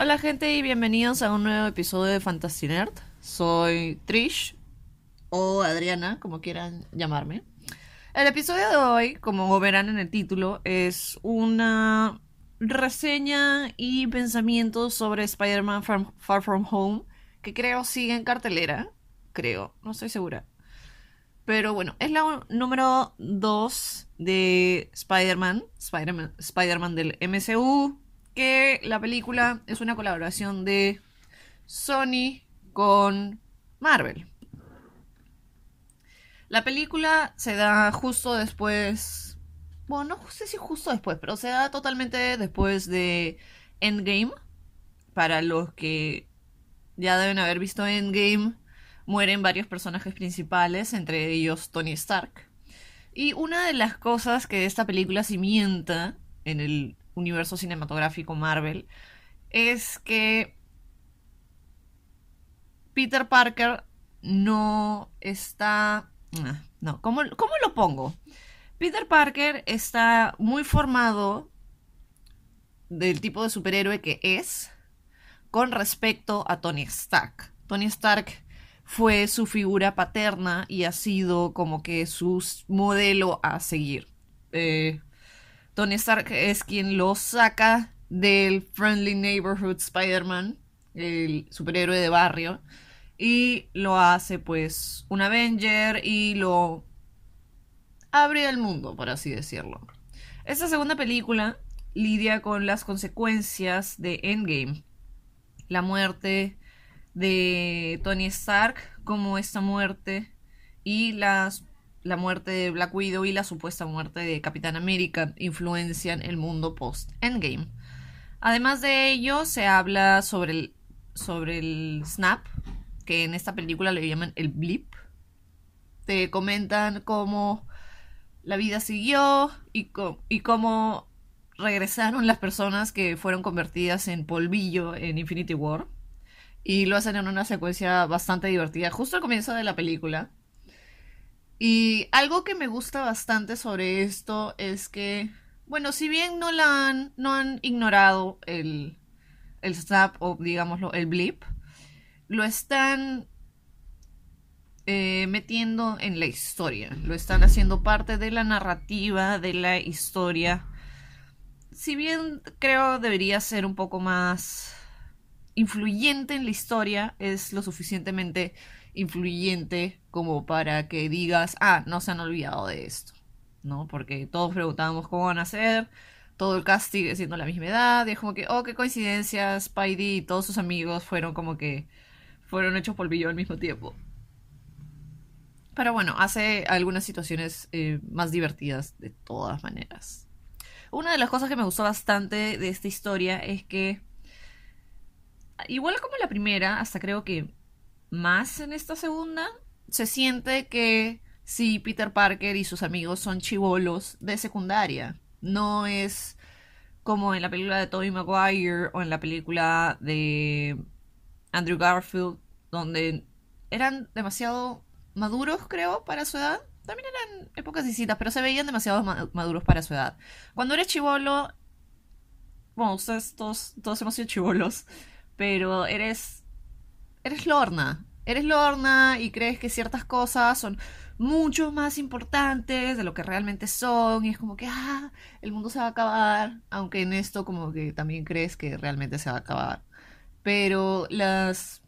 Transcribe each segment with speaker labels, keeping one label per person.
Speaker 1: Hola gente y bienvenidos a un nuevo episodio de Fantasy Nerd. Soy Trish o Adriana, como quieran llamarme. El episodio de hoy, como verán en el título, es una reseña y pensamiento sobre Spider-Man Far, From Home, que creo sigue en cartelera. Creo, no estoy segura. Pero bueno, es la número 2 de Spider-Man, Spider-Man Spider del MCU, que la película es una colaboración de Sony con Marvel. La película se da justo después, bueno, no sé si justo después, pero se da totalmente después de Endgame. Para los que ya deben haber visto Endgame, mueren varios personajes principales, entre ellos Tony Stark. Y una de las cosas que esta película cimienta en el universo cinematográfico Marvel es que Peter Parker no está... Ah, no, ¿cómo, ¿cómo lo pongo? Peter Parker está muy formado del tipo de superhéroe que es con respecto a Tony Stark. Tony Stark fue su figura paterna y ha sido como que su modelo a seguir. Eh, Tony Stark es quien lo saca del Friendly Neighborhood Spider-Man, el superhéroe de barrio, y lo hace pues un Avenger y lo abre al mundo, por así decirlo. Esta segunda película lidia con las consecuencias de Endgame, la muerte de Tony Stark, como esta muerte y las la muerte de Black Widow y la supuesta muerte de Capitán América influencian el mundo post-Endgame. Además de ello, se habla sobre el, sobre el Snap, que en esta película le llaman el blip. Te comentan cómo la vida siguió y, y cómo regresaron las personas que fueron convertidas en polvillo en Infinity War. Y lo hacen en una secuencia bastante divertida, justo al comienzo de la película y algo que me gusta bastante sobre esto es que, bueno, si bien no la han, no han ignorado el, el snap o digámoslo, el blip, lo están eh, metiendo en la historia, lo están haciendo parte de la narrativa de la historia. Si bien creo debería ser un poco más influyente en la historia, es lo suficientemente influyente como para que digas, ah, no se han olvidado de esto, ¿no? Porque todos preguntábamos cómo van a ser, todo el cast sigue siendo la misma edad, y es como que, oh, qué coincidencia, Spidey y todos sus amigos fueron como que fueron hechos polvillo al mismo tiempo. Pero bueno, hace algunas situaciones eh, más divertidas de todas maneras. Una de las cosas que me gustó bastante de esta historia es que, igual como la primera, hasta creo que más en esta segunda, se siente que sí, Peter Parker y sus amigos son chivolos de secundaria. No es como en la película de Tobey Maguire o en la película de Andrew Garfield, donde eran demasiado maduros, creo, para su edad. También eran épocas distintas, pero se veían demasiado maduros para su edad. Cuando eres chivolo, bueno, ustedes todos, todos hemos sido chivolos, pero eres eres Lorna. Eres Lorna y crees que ciertas cosas son mucho más importantes de lo que realmente son. Y es como que, ah, el mundo se va a acabar. Aunque en esto como que también crees que realmente se va a acabar. Pero las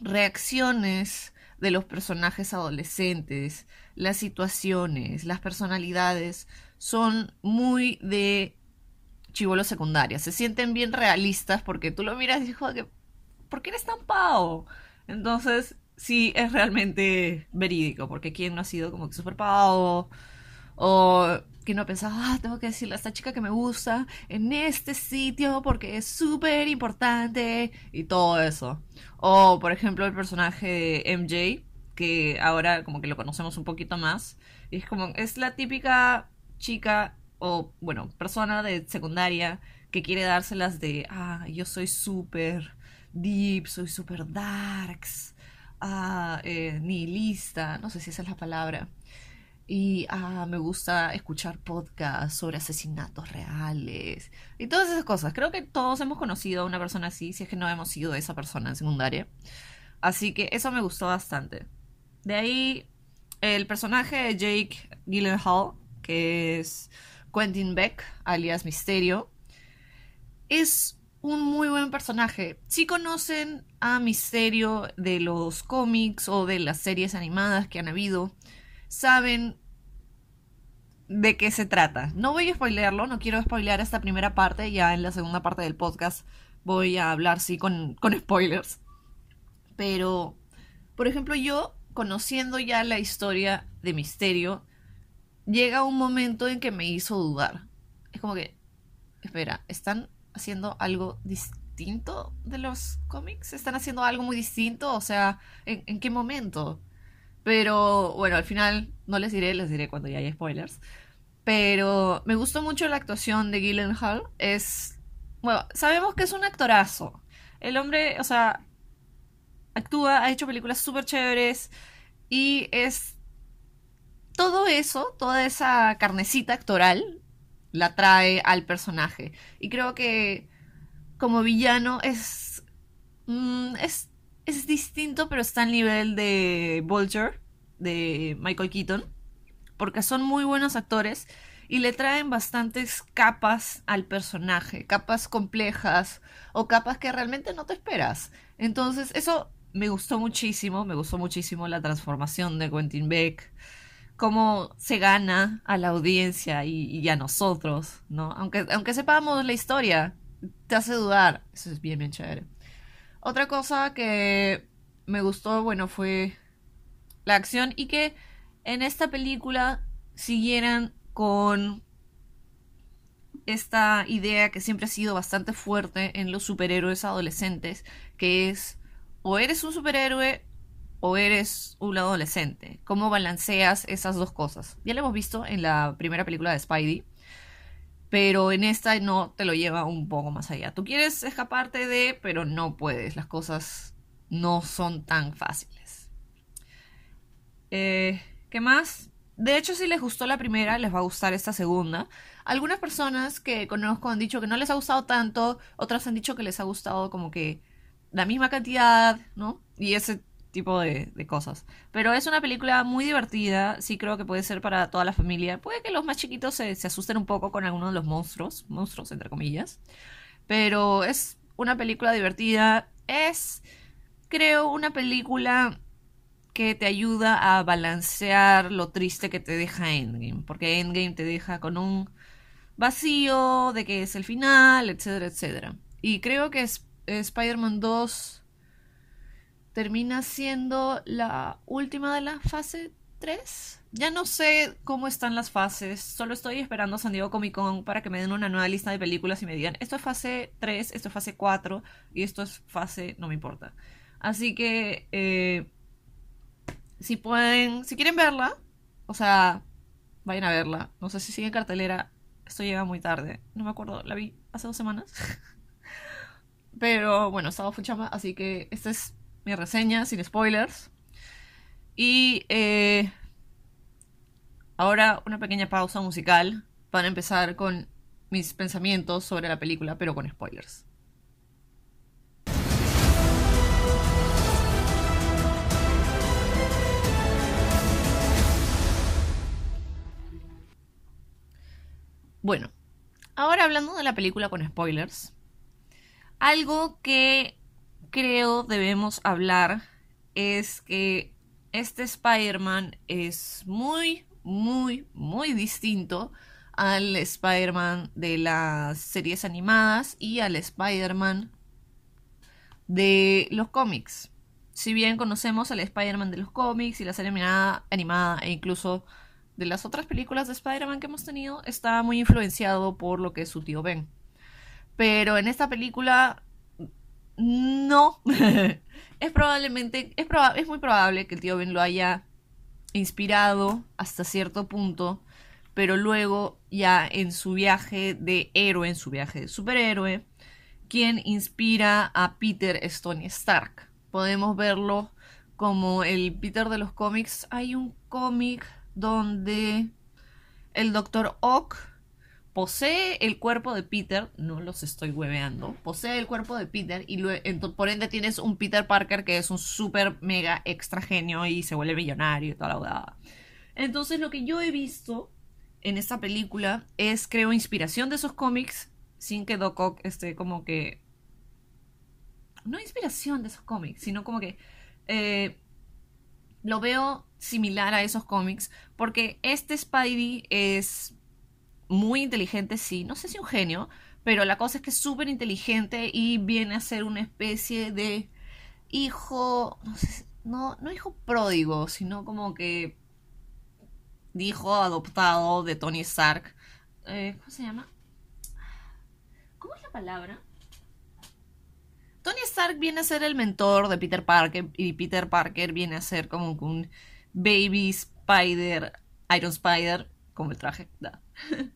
Speaker 1: reacciones de los personajes adolescentes, las situaciones, las personalidades, son muy de chivolo secundaria. Se sienten bien realistas porque tú lo miras y dices, que ¿por qué eres tan pavo? Entonces, sí, es realmente verídico, porque quién no ha sido como que súper pavo, o quién no ha pensado, ah, tengo que decirle a esta chica que me gusta en este sitio porque es súper importante, y todo eso. O, por ejemplo, el personaje de MJ, que ahora como que lo conocemos un poquito más, es como, es la típica chica o, bueno, persona de secundaria que quiere dárselas de, ah, yo soy súper deep, soy super darks, ah, eh, nihilista, no sé si esa es la palabra. Y ah, me gusta escuchar podcasts sobre asesinatos reales y todas esas cosas. Creo que todos hemos conocido a una persona así, si es que no hemos sido esa persona en secundaria. Así que eso me gustó bastante. De ahí, el personaje de Jake Gyllenhaal, que es Quentin Beck, alias Misterio, es un muy buen personaje. Si conocen a Misterio de los cómics o de las series animadas que han habido, saben de qué se trata. No voy a spoilearlo, no quiero spoilear esta primera parte, ya en la segunda parte del podcast voy a hablar, sí, con, con spoilers. Pero, por ejemplo, yo, conociendo ya la historia de Misterio, llega un momento en que me hizo dudar. Es como que, espera, ¿están haciendo algo distinto de los cómics? ¿Están haciendo algo muy distinto? O sea, ¿en, qué momento? Pero bueno, al final no les diré, les diré cuando ya haya spoilers. Pero me gustó mucho la actuación de Gyllenhaal. Es. Bueno, sabemos que es un actorazo. El hombre, o sea, actúa, ha hecho películas súper chéveres. Y es. Todo eso, toda esa carnecita actoral, la trae al personaje. Y creo que como villano es, mm, es, es distinto, pero está al nivel de Vulture, de Michael Keaton, porque son muy buenos actores y le traen bastantes capas al personaje, capas complejas o capas que realmente no te esperas. Entonces, eso me gustó muchísimo, me gustó muchísimo la transformación de Quentin Beck cómo se gana a la audiencia y, a nosotros, ¿no? Aunque, aunque sepamos la historia, te hace dudar. Eso es bien, bien chévere. Otra cosa que me gustó, bueno, fue la acción y que en esta película siguieran con esta idea que siempre ha sido bastante fuerte en los superhéroes adolescentes, que es o eres un superhéroe o eres un adolescente? ¿Cómo balanceas esas dos cosas? Ya lo hemos visto en la primera película de Spidey, pero en esta no te lo lleva un poco más allá. Tú quieres escaparte de, pero no puedes. Las cosas no son tan fáciles. Eh, ¿Qué más? De hecho, si les gustó la primera, les va a gustar esta segunda. Algunas personas que conozco han dicho que no les ha gustado tanto, otras han dicho que les ha gustado como que la misma cantidad, ¿no? Y ese tipo de, cosas. Pero es una película muy divertida, sí creo que puede ser para toda la familia. Puede que los más chiquitos se, asusten un poco con algunos de los monstruos, monstruos entre comillas. Pero es una película divertida, es, creo, una película que te ayuda a balancear lo triste que te deja Endgame. Porque Endgame te deja con un vacío de que es el final, etcétera, etcétera. Y creo que Spider-Man 2 termina siendo la última de la fase 3. Ya no sé cómo están las fases, solo estoy esperando a San Diego Comic Con para que me den una nueva lista de películas y me digan, esto es fase 3, esto es fase 4 y esto es fase, no me importa. Así que, eh, si pueden, si quieren verla, o sea, vayan a verla. No sé si sigue en cartelera, esto llega muy tarde, no me acuerdo, la vi hace dos semanas. Pero bueno, estaba fuchama, así que este es mi reseña sin spoilers. Y eh, ahora una pequeña pausa musical para empezar con mis pensamientos sobre la película, pero con spoilers. Bueno, ahora hablando de la película con spoilers, algo que creo debemos hablar es que este Spider-Man es muy, muy, muy distinto al Spider-Man de las series animadas y al Spider-Man de los cómics. Si bien conocemos al Spider-Man de los cómics y la serie animada, animada e incluso de las otras películas de Spider-Man que hemos tenido, está muy influenciado por lo que es su tío Ben. Pero en esta película no. es probablemente, es, es muy probable que el tío Ben lo haya inspirado hasta cierto punto, pero luego ya en su viaje de héroe, en su viaje de superhéroe, quien inspira a Peter Stone Stark. Podemos verlo como el Peter de los cómics. Hay un cómic donde el Doctor Ock posee el cuerpo de Peter, no los estoy hueveando, posee el cuerpo de Peter y por ende tienes un Peter Parker que es un super mega extra genio y se vuelve millonario y toda la verdad. Entonces lo que yo he visto en esta película es, creo, inspiración de esos cómics sin que Doc Ock esté como que... No inspiración de esos cómics, sino como que... Eh, lo veo similar a esos cómics porque este Spidey es muy inteligente, sí, no sé si un genio, pero la cosa es que es súper inteligente y viene a ser una especie de hijo, no, sé, no, no hijo pródigo, sino como que hijo adoptado de Tony Stark. Eh, ¿Cómo se llama? ¿Cómo es la palabra? Tony Stark viene a ser el mentor de Peter Parker y Peter Parker viene a ser como un baby spider, Iron Spider, como el traje.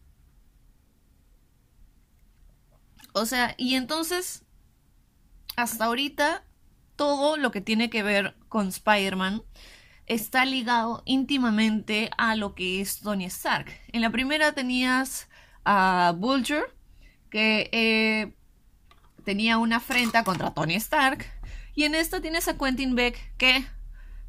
Speaker 1: O sea, y entonces, hasta ahorita, todo lo que tiene que ver con Spider-Man está ligado íntimamente a lo que es Tony Stark. En la primera tenías a Vulture, que eh, tenía una afrenta contra Tony Stark. Y en esta tienes a Quentin Beck, que,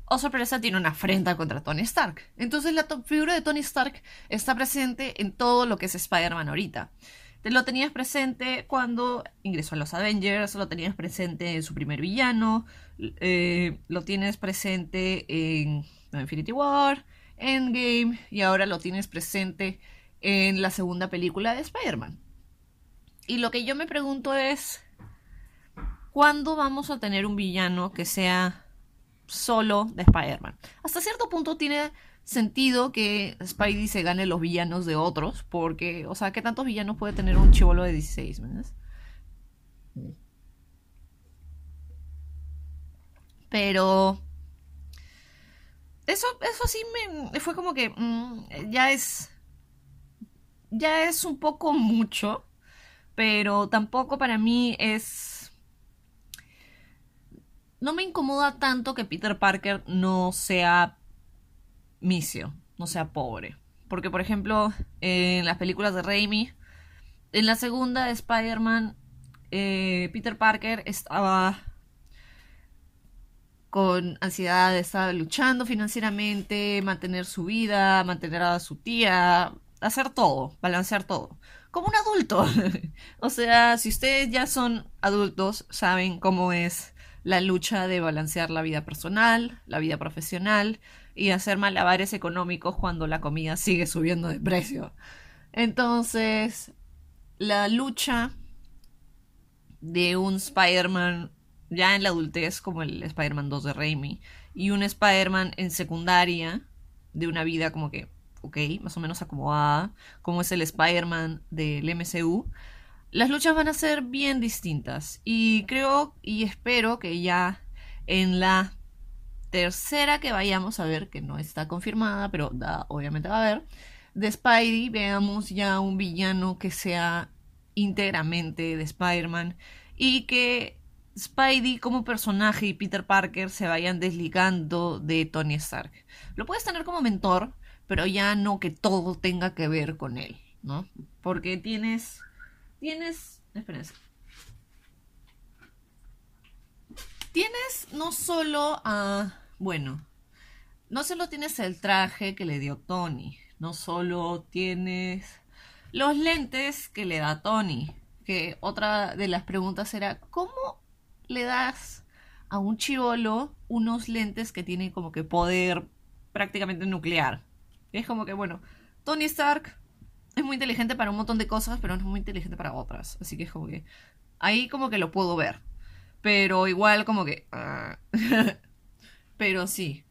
Speaker 1: oh sorpresa, tiene una afrenta contra Tony Stark. Entonces la figura de Tony Stark está presente en todo lo que es Spider-Man ahorita lo tenías presente cuando ingresó a los Avengers, lo tenías presente en su primer villano, eh, lo tienes presente en Infinity War, Endgame y ahora lo tienes presente en la segunda película de Spider-Man. Y lo que yo me pregunto es, ¿cuándo vamos a tener un villano que sea solo de Spider-Man? Hasta cierto punto tiene sentido que Spidey se gane los villanos de otros, porque, o sea, ¿qué tantos villanos puede tener un chivolo de 16? Pero... Eso, eso sí me fue como que mm, ya es ya es un poco mucho, pero tampoco para mí es no me incomoda tanto que Peter Parker no sea no sea pobre. Porque, por ejemplo, en las películas de Raimi, en la segunda de Spider-Man, eh, Peter Parker estaba con ansiedad, estaba luchando financieramente, mantener su vida, mantener a su tía, hacer todo, balancear todo. Como un adulto. o sea, si ustedes ya son adultos, saben cómo es la lucha de balancear la vida personal, la vida profesional, y hacer malabares económicos cuando la comida sigue subiendo de precio. Entonces, la lucha de un Spider-Man ya en la adultez, como el Spider-Man 2 de Raimi, y un Spider-Man en secundaria, de una vida como que, ok, más o menos acomodada, como es el Spider-Man del MCU, las luchas van a ser bien distintas. Y creo y espero que ya en la tercera que vayamos a ver, que no está confirmada, pero da, obviamente va a haber, de Spidey, veamos ya un villano que sea íntegramente de Spider-Man y que Spidey como personaje y Peter Parker se vayan desligando de Tony Stark. Lo puedes tener como mentor, pero ya no que todo tenga que ver con él, ¿no? Porque tienes. Tienes. Espérense. Tienes no solo a bueno, no solo tienes el traje que le dio Tony, no solo tienes los lentes que le da Tony, que otra de las preguntas era, ¿cómo le das a un chivolo unos lentes que tienen como que poder prácticamente nuclear? es como que, bueno, Tony Stark es muy inteligente para un montón de cosas, pero no es muy inteligente para otras. Así que es como que ahí como que lo puedo ver. Pero igual como que... Ah, Pero sí,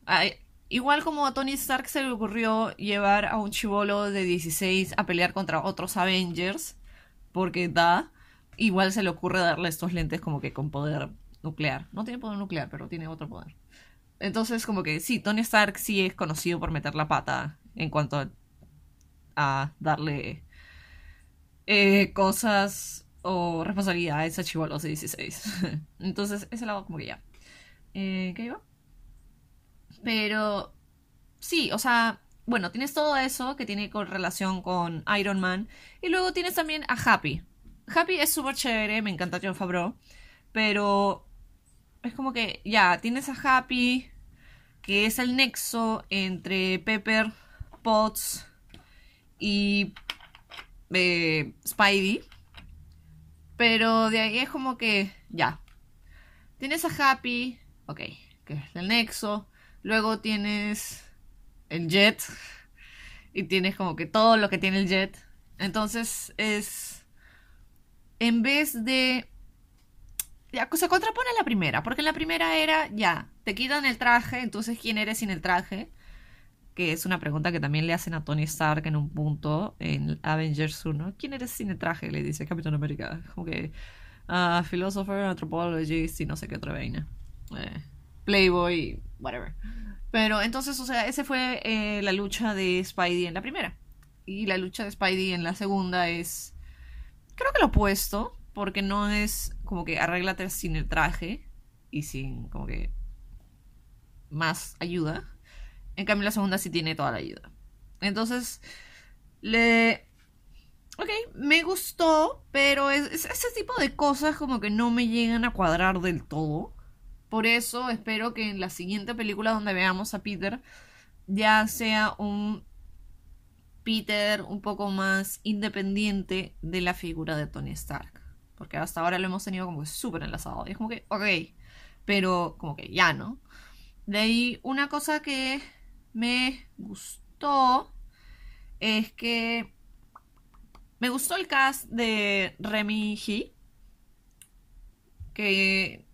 Speaker 1: igual como a Tony Stark se le ocurrió llevar a un chivolo de 16 a pelear contra otros Avengers, porque da, igual se le ocurre darle estos lentes como que con poder nuclear. No tiene poder nuclear, pero tiene otro poder. Entonces, como que sí, Tony Stark sí es conocido por meter la pata en cuanto a, darle eh, cosas o responsabilidades a chivolos de 16. Entonces, ese lado como que ya. Eh, ¿Qué iba? Pero sí, o sea, bueno, tienes todo eso que tiene con relación con Iron Man. Y luego tienes también a Happy. Happy es súper chévere, me encanta John Favreau. Pero es como que ya, tienes a Happy, que es el nexo entre Pepper, Potts y eh, Spidey. Pero de ahí es como que ya. Tienes a Happy, ok, que es el nexo. Luego tienes el Jet. Y tienes como que todo lo que tiene el Jet. Entonces es. En vez de. Ya, se contrapone a la primera. Porque en la primera era, ya, te quitan el traje. Entonces, ¿quién eres sin el traje? Que es una pregunta que también le hacen a Tony Stark en un punto en Avengers 1. ¿Quién eres sin el traje? Le dice Capitán América. Como que. Uh, philosopher, anthropologist y no sé qué otra vaina. Eh, Playboy, whatever. Pero entonces, o sea, ese fue eh, la lucha de Spidey en la primera. Y la lucha de Spidey en la segunda es. Creo que lo opuesto. Porque no es como que arréglate sin el traje. Y sin como que. Más ayuda. En cambio, la segunda sí tiene toda la ayuda. Entonces. Le. Ok, me gustó. Pero es ese tipo de cosas como que no me llegan a cuadrar del todo. Por eso espero que en la siguiente película donde veamos a Peter ya sea un Peter un poco más independiente de la figura de Tony Stark. Porque hasta ahora lo hemos tenido como súper enlazado. Y es como que, ok, pero como que ya no. De ahí una cosa que me gustó es que me gustó el cast de Remy He. Que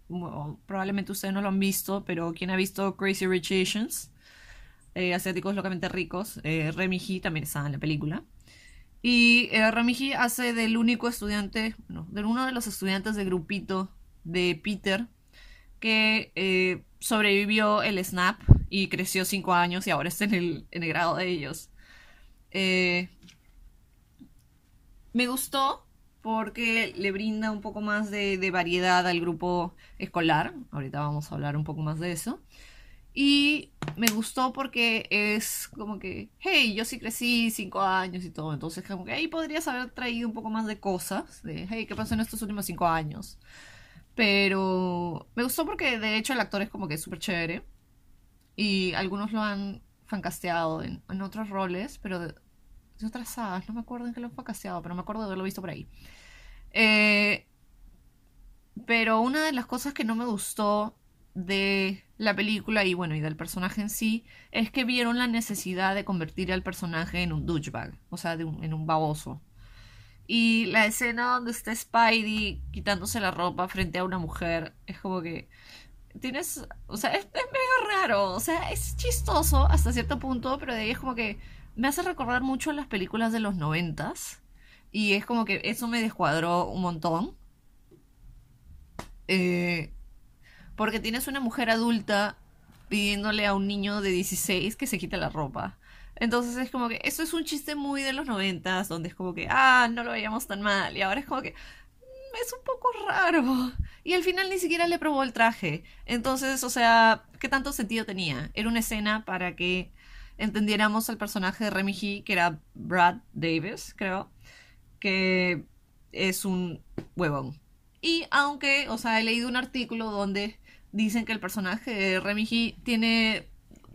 Speaker 1: probablemente ustedes no lo han visto, pero quien ha visto Crazy Rich Asians, eh, asiáticos locamente ricos, eh, Remy también está en la película. Y eh, Remy hace del único estudiante, no, de uno de los estudiantes del grupito de Peter que eh, sobrevivió el snap y creció cinco años y ahora está en el, en el grado de ellos. me gustó porque le brinda un poco más de, variedad al grupo escolar. Ahorita vamos a hablar un poco más de eso. Y me gustó porque es como que, hey, yo sí crecí cinco años y todo. Entonces, como que ahí podrías haber traído un poco más de cosas. De, hey, ¿qué pasó en estos últimos cinco años? Pero me gustó porque de hecho el actor es como que súper chévere. Y algunos lo han fancasteado en, en otros roles, pero de, otras sagas. No me acuerdo en qué lo han fancasteado, pero me acuerdo de haberlo visto por ahí. Eh, pero una de las cosas que no me gustó de la película y bueno, y del personaje en sí, es que vieron la necesidad de convertir al personaje en un douchebag, o sea, en un baboso. Y la escena donde está Spidey quitándose la ropa frente a una mujer, es como que tienes, o sea, es, es medio raro, o sea, es chistoso hasta cierto punto, pero de ahí es como que me hace recordar mucho las películas de los noventas y es como que eso me descuadró un montón. Eh, porque tienes una mujer adulta pidiéndole a un niño de 16 que se quite la ropa. Entonces es como que eso es un chiste muy de los noventas, donde es como que, ah, no lo veíamos tan mal. Y ahora es como que mm, es un poco raro. Y al final ni siquiera le probó el traje. Entonces, o sea, ¿qué tanto sentido tenía? Era una escena para que entendiéramos al personaje de Remy He, que era Brad Davis, creo que es un huevón. Y aunque, o sea, he leído un artículo donde dicen que el personaje de Remy He tiene,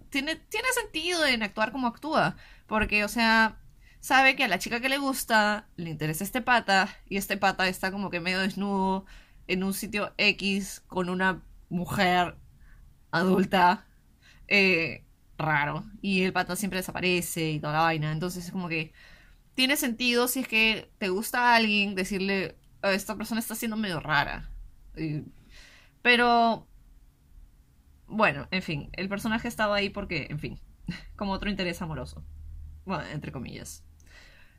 Speaker 1: tiene, tiene sentido en actuar como actúa. Porque, o sea, sabe que a la chica que le gusta le interesa este pata y este pata está como que medio desnudo en un sitio X con una mujer adulta eh, raro y el pata siempre desaparece y toda la vaina entonces es como que tiene sentido si es que te gusta a alguien decirle, oh, esta persona está siendo medio rara. Pero, bueno, en fin, el personaje estaba ahí porque, en fin, como otro interés amoroso. Bueno, entre comillas.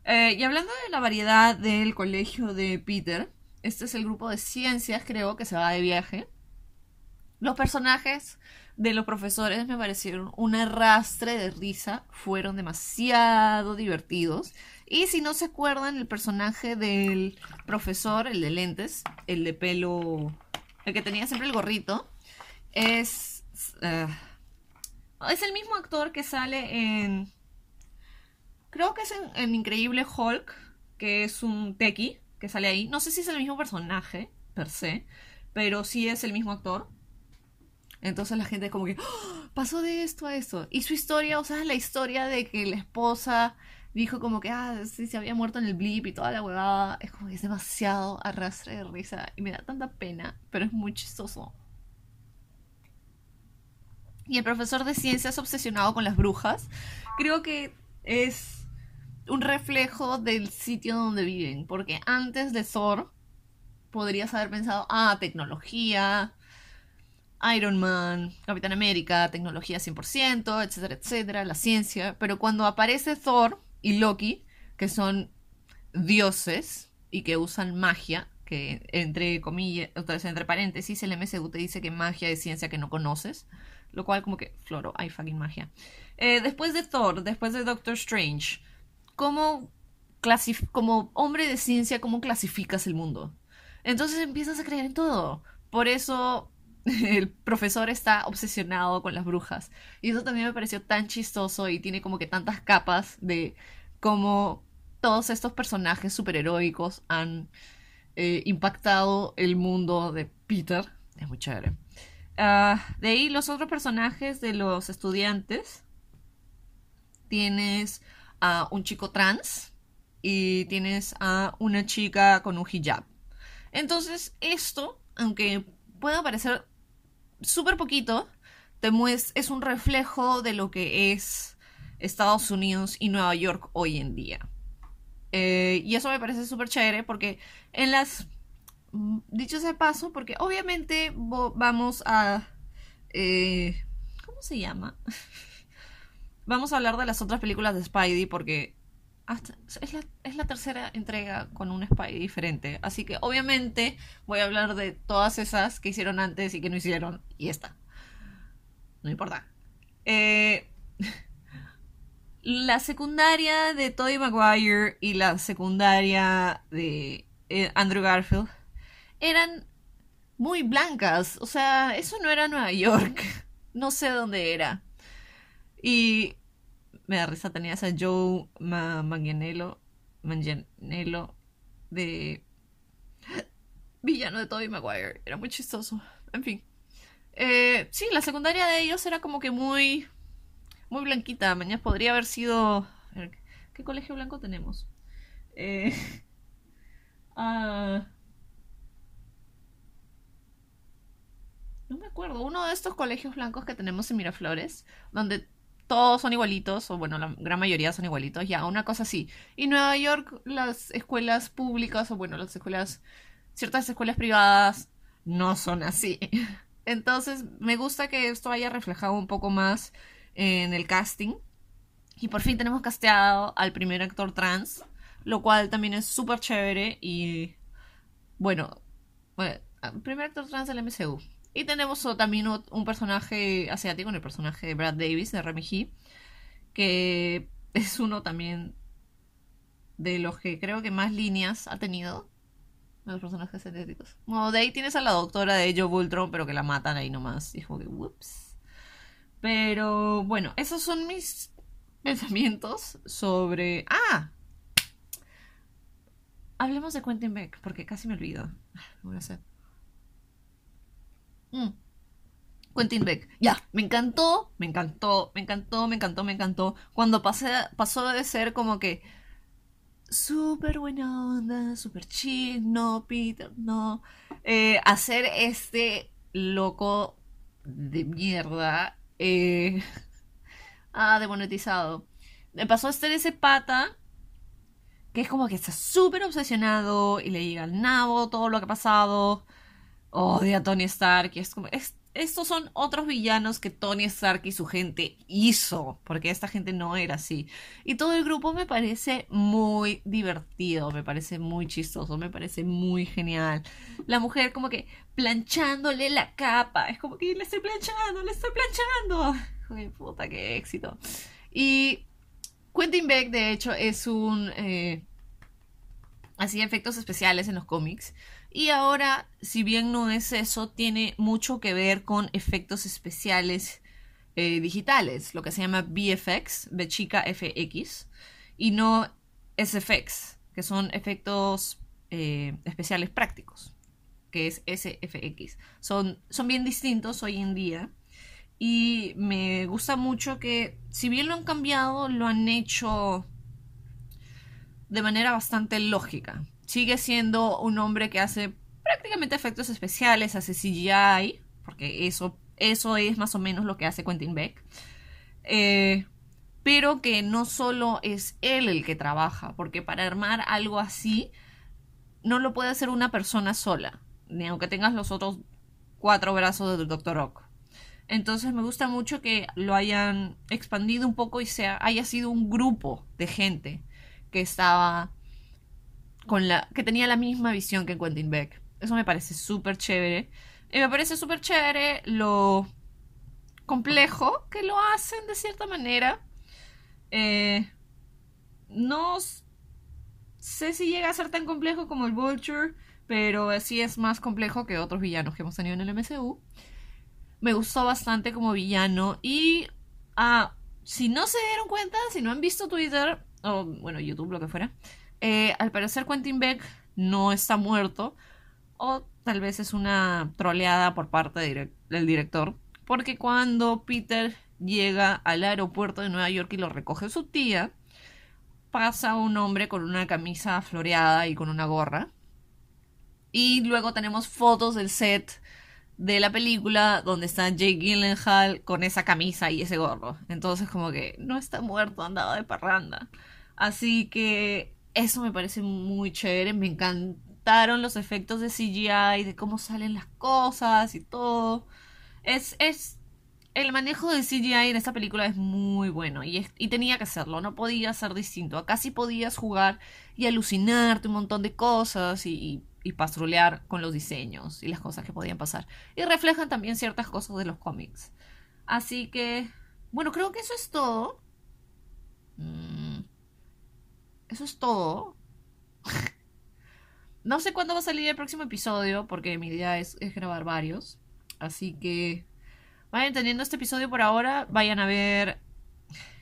Speaker 1: Eh, y hablando de la variedad del colegio de Peter, este es el grupo de ciencias, creo, que se va de viaje. Los personajes de los profesores me parecieron un arrastre de risa, fueron demasiado divertidos. Y si no se acuerdan, el personaje del profesor, el de lentes, el de pelo, el que tenía siempre el gorrito, es... Eh, es el mismo actor que sale en Creo que es en, en Increíble Hulk, que es un Teki que sale ahí. No sé si es el mismo personaje, per se, pero sí es el mismo actor. Entonces la gente es como que ¡Ah! pasó de esto a esto. Y su historia, o sea, la historia de que la esposa dijo como que, ah, sí, se había muerto en el blip y toda la huevada. Es como que es demasiado arrastre de risa y me da tanta pena, pero es muy chistoso. Y el profesor de ciencias obsesionado con las brujas, creo que es un reflejo del sitio donde viven, porque antes de Thor podrías haber pensado, ah, tecnología, Iron Man, Capitán América, tecnología 100%, etcétera, etcétera, la ciencia, pero cuando aparece Thor y Loki, que son dioses y que usan magia, que entre comillas, entre paréntesis, el MCU te dice que magia es ciencia que no conoces, lo cual como que, floro, hay fucking magia. Eh, después de Thor, después de Doctor Strange, ¿cómo como hombre de ciencia, ¿cómo clasificas el mundo? Entonces empiezas a creer en todo. Por eso el profesor está obsesionado con las brujas. Y eso también me pareció tan chistoso y tiene como que tantas capas de cómo todos estos personajes superheroicos han eh, impactado el mundo de Peter. Es muy chévere. Ah, de ahí los otros personajes de los estudiantes. Tienes a un chico trans y tienes a una chica con un hijab. Entonces esto, aunque pueda parecer súper poquito, te es un reflejo de lo que es Estados Unidos y Nueva York hoy en día. Eh, y eso me parece súper chévere porque en las... Mm, dicho ese paso, porque obviamente vamos a... Eh, ¿Cómo se llama? vamos a hablar de las otras películas de Spidey porque es, la, es, la, tercera entrega con un Spidey diferente. Así que obviamente voy a hablar de todas esas que hicieron antes y que no hicieron. Y esta. No importa. Eh, la secundaria de Tobey Maguire y la secundaria de eh, Andrew Garfield eran muy blancas. O sea, eso no era Nueva York. No sé dónde era. Y me da risa, tenías a Joe Manganiello, Manganiello de villano de Tobey Maguire. Era muy chistoso. En fin. Eh, sí, la secundaria de ellos era como que muy muy blanquita. Mañana podría haber sido... ¿Qué colegio blanco tenemos? Eh, ah, no me acuerdo. Uno de estos colegios blancos que tenemos en Miraflores, donde todos son igualitos, o bueno, la gran mayoría son igualitos, ya, una cosa así. Y Nueva York, las escuelas públicas, o bueno, las escuelas, ciertas escuelas privadas, no son así. Entonces, me gusta que esto haya reflejado un poco más en el casting. Y por fin tenemos casteado al primer actor trans, lo cual también es súper chévere y bueno, bueno, primer actor trans del MCU. Y tenemos también un personaje asiático, el personaje de Brad Davis, de Remy G, que es uno también de los que creo que más líneas ha tenido los personajes asiáticos. Bueno, de ahí tienes a la doctora de Joe Voltron, pero que la matan ahí nomás. Como que, whoops. Pero bueno, esos son mis pensamientos sobre... ¡Ah! Hablemos de Quentin Beck, porque casi me olvido. Voy a hacer. Mm. Quentin Beck. Ya, me encantó, me encantó, me encantó, me encantó, me encantó. Cuando pasé, pasó de ser como que súper buena onda, súper chill, no, Peter, no. Eh, hacer este loco de mierda. Eh, ah, demonetizado. Me pasó a ser ese pata que es como que está súper obsesionado y le llega al nabo todo lo que ha pasado odia a Tony Stark es como... estos son otros villanos que Tony Stark y su gente hizo, porque esta gente no era así. Y todo el grupo me parece muy divertido, me parece muy chistoso, me parece muy genial. La mujer como que planchándole la capa, es como que le estoy planchando, le estoy planchando. Joder, puta, qué éxito. Y Quentin Beck, de hecho, es un... Eh, hacía efectos especiales en los cómics. Y ahora, si bien no es eso, tiene mucho que ver con efectos especiales eh, digitales, lo que se llama VFX, de chica FX. y no SFX, que son efectos eh, especiales prácticos, que es SFX. Son, son bien distintos hoy en día. Y me gusta mucho que, si bien lo han cambiado, lo han hecho de manera bastante lógica. Sigue siendo un hombre que hace prácticamente efectos especiales, hace CGI, porque eso, eso es más o menos lo que hace Quentin Beck. Eh, pero que no solo es él el que trabaja, porque para armar algo así no lo puede hacer una persona sola, ni aunque tengas los otros cuatro brazos del Dr. Ock. Entonces me gusta mucho que lo hayan expandido un poco y sea, haya sido un grupo de gente que estaba con la que tenía la misma visión que Quentin Beck. Eso me parece súper chévere. Y me parece súper chévere lo complejo que lo hacen de cierta manera eh, no sé si llega a ser tan complejo como el Vulture, pero sí es más complejo que otros villanos que hemos tenido en el MCU. Me gustó bastante como villano y ah, si no se dieron cuenta, si no han visto Twitter o bueno, YouTube, lo que fuera, eh, al parecer Quentin Beck no está muerto o tal vez es una troleada por parte del director, porque cuando Peter llega al aeropuerto de Nueva York y lo recoge su tía, pasa un hombre con una camisa floreada y con una gorra. Y luego tenemos fotos del set de la película donde está Jake Gyllenhaal con esa camisa y ese gorro. Entonces como que no está muerto, andaba de parranda. Así que eso me parece muy chévere. Me encantaron los efectos de CGI, de cómo salen las cosas y todo. Es, es el manejo de CGI en esta película es muy bueno y, tenía que hacerlo, no podía ser distinto. Acá sí podías jugar y alucinarte un montón de cosas y, y, pastrolear con los diseños y las cosas que podían pasar. Y reflejan también ciertas cosas de los cómics. Así que, bueno, creo que eso es todo. Mm, eso es todo. no sé cuándo va a salir el próximo episodio porque mi idea es grabar varios. Así que Vayan teniendo este episodio por ahora. Vayan a ver.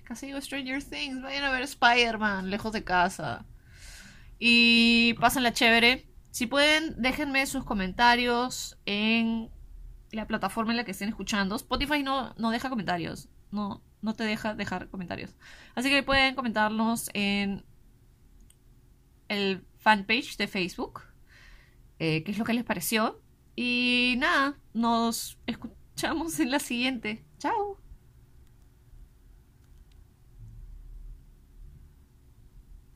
Speaker 1: Casi digo Stranger Things. Vayan a ver Spider-Man, lejos de casa. Y la chévere. Si pueden, déjenme sus comentarios en la plataforma en la que estén escuchando. Spotify no, no deja comentarios. No, no te deja dejar comentarios. Así que pueden comentarnos en el fanpage de Facebook. Eh, qué es lo que les pareció. Y nada, nos escuchamos en la siguiente. Chao.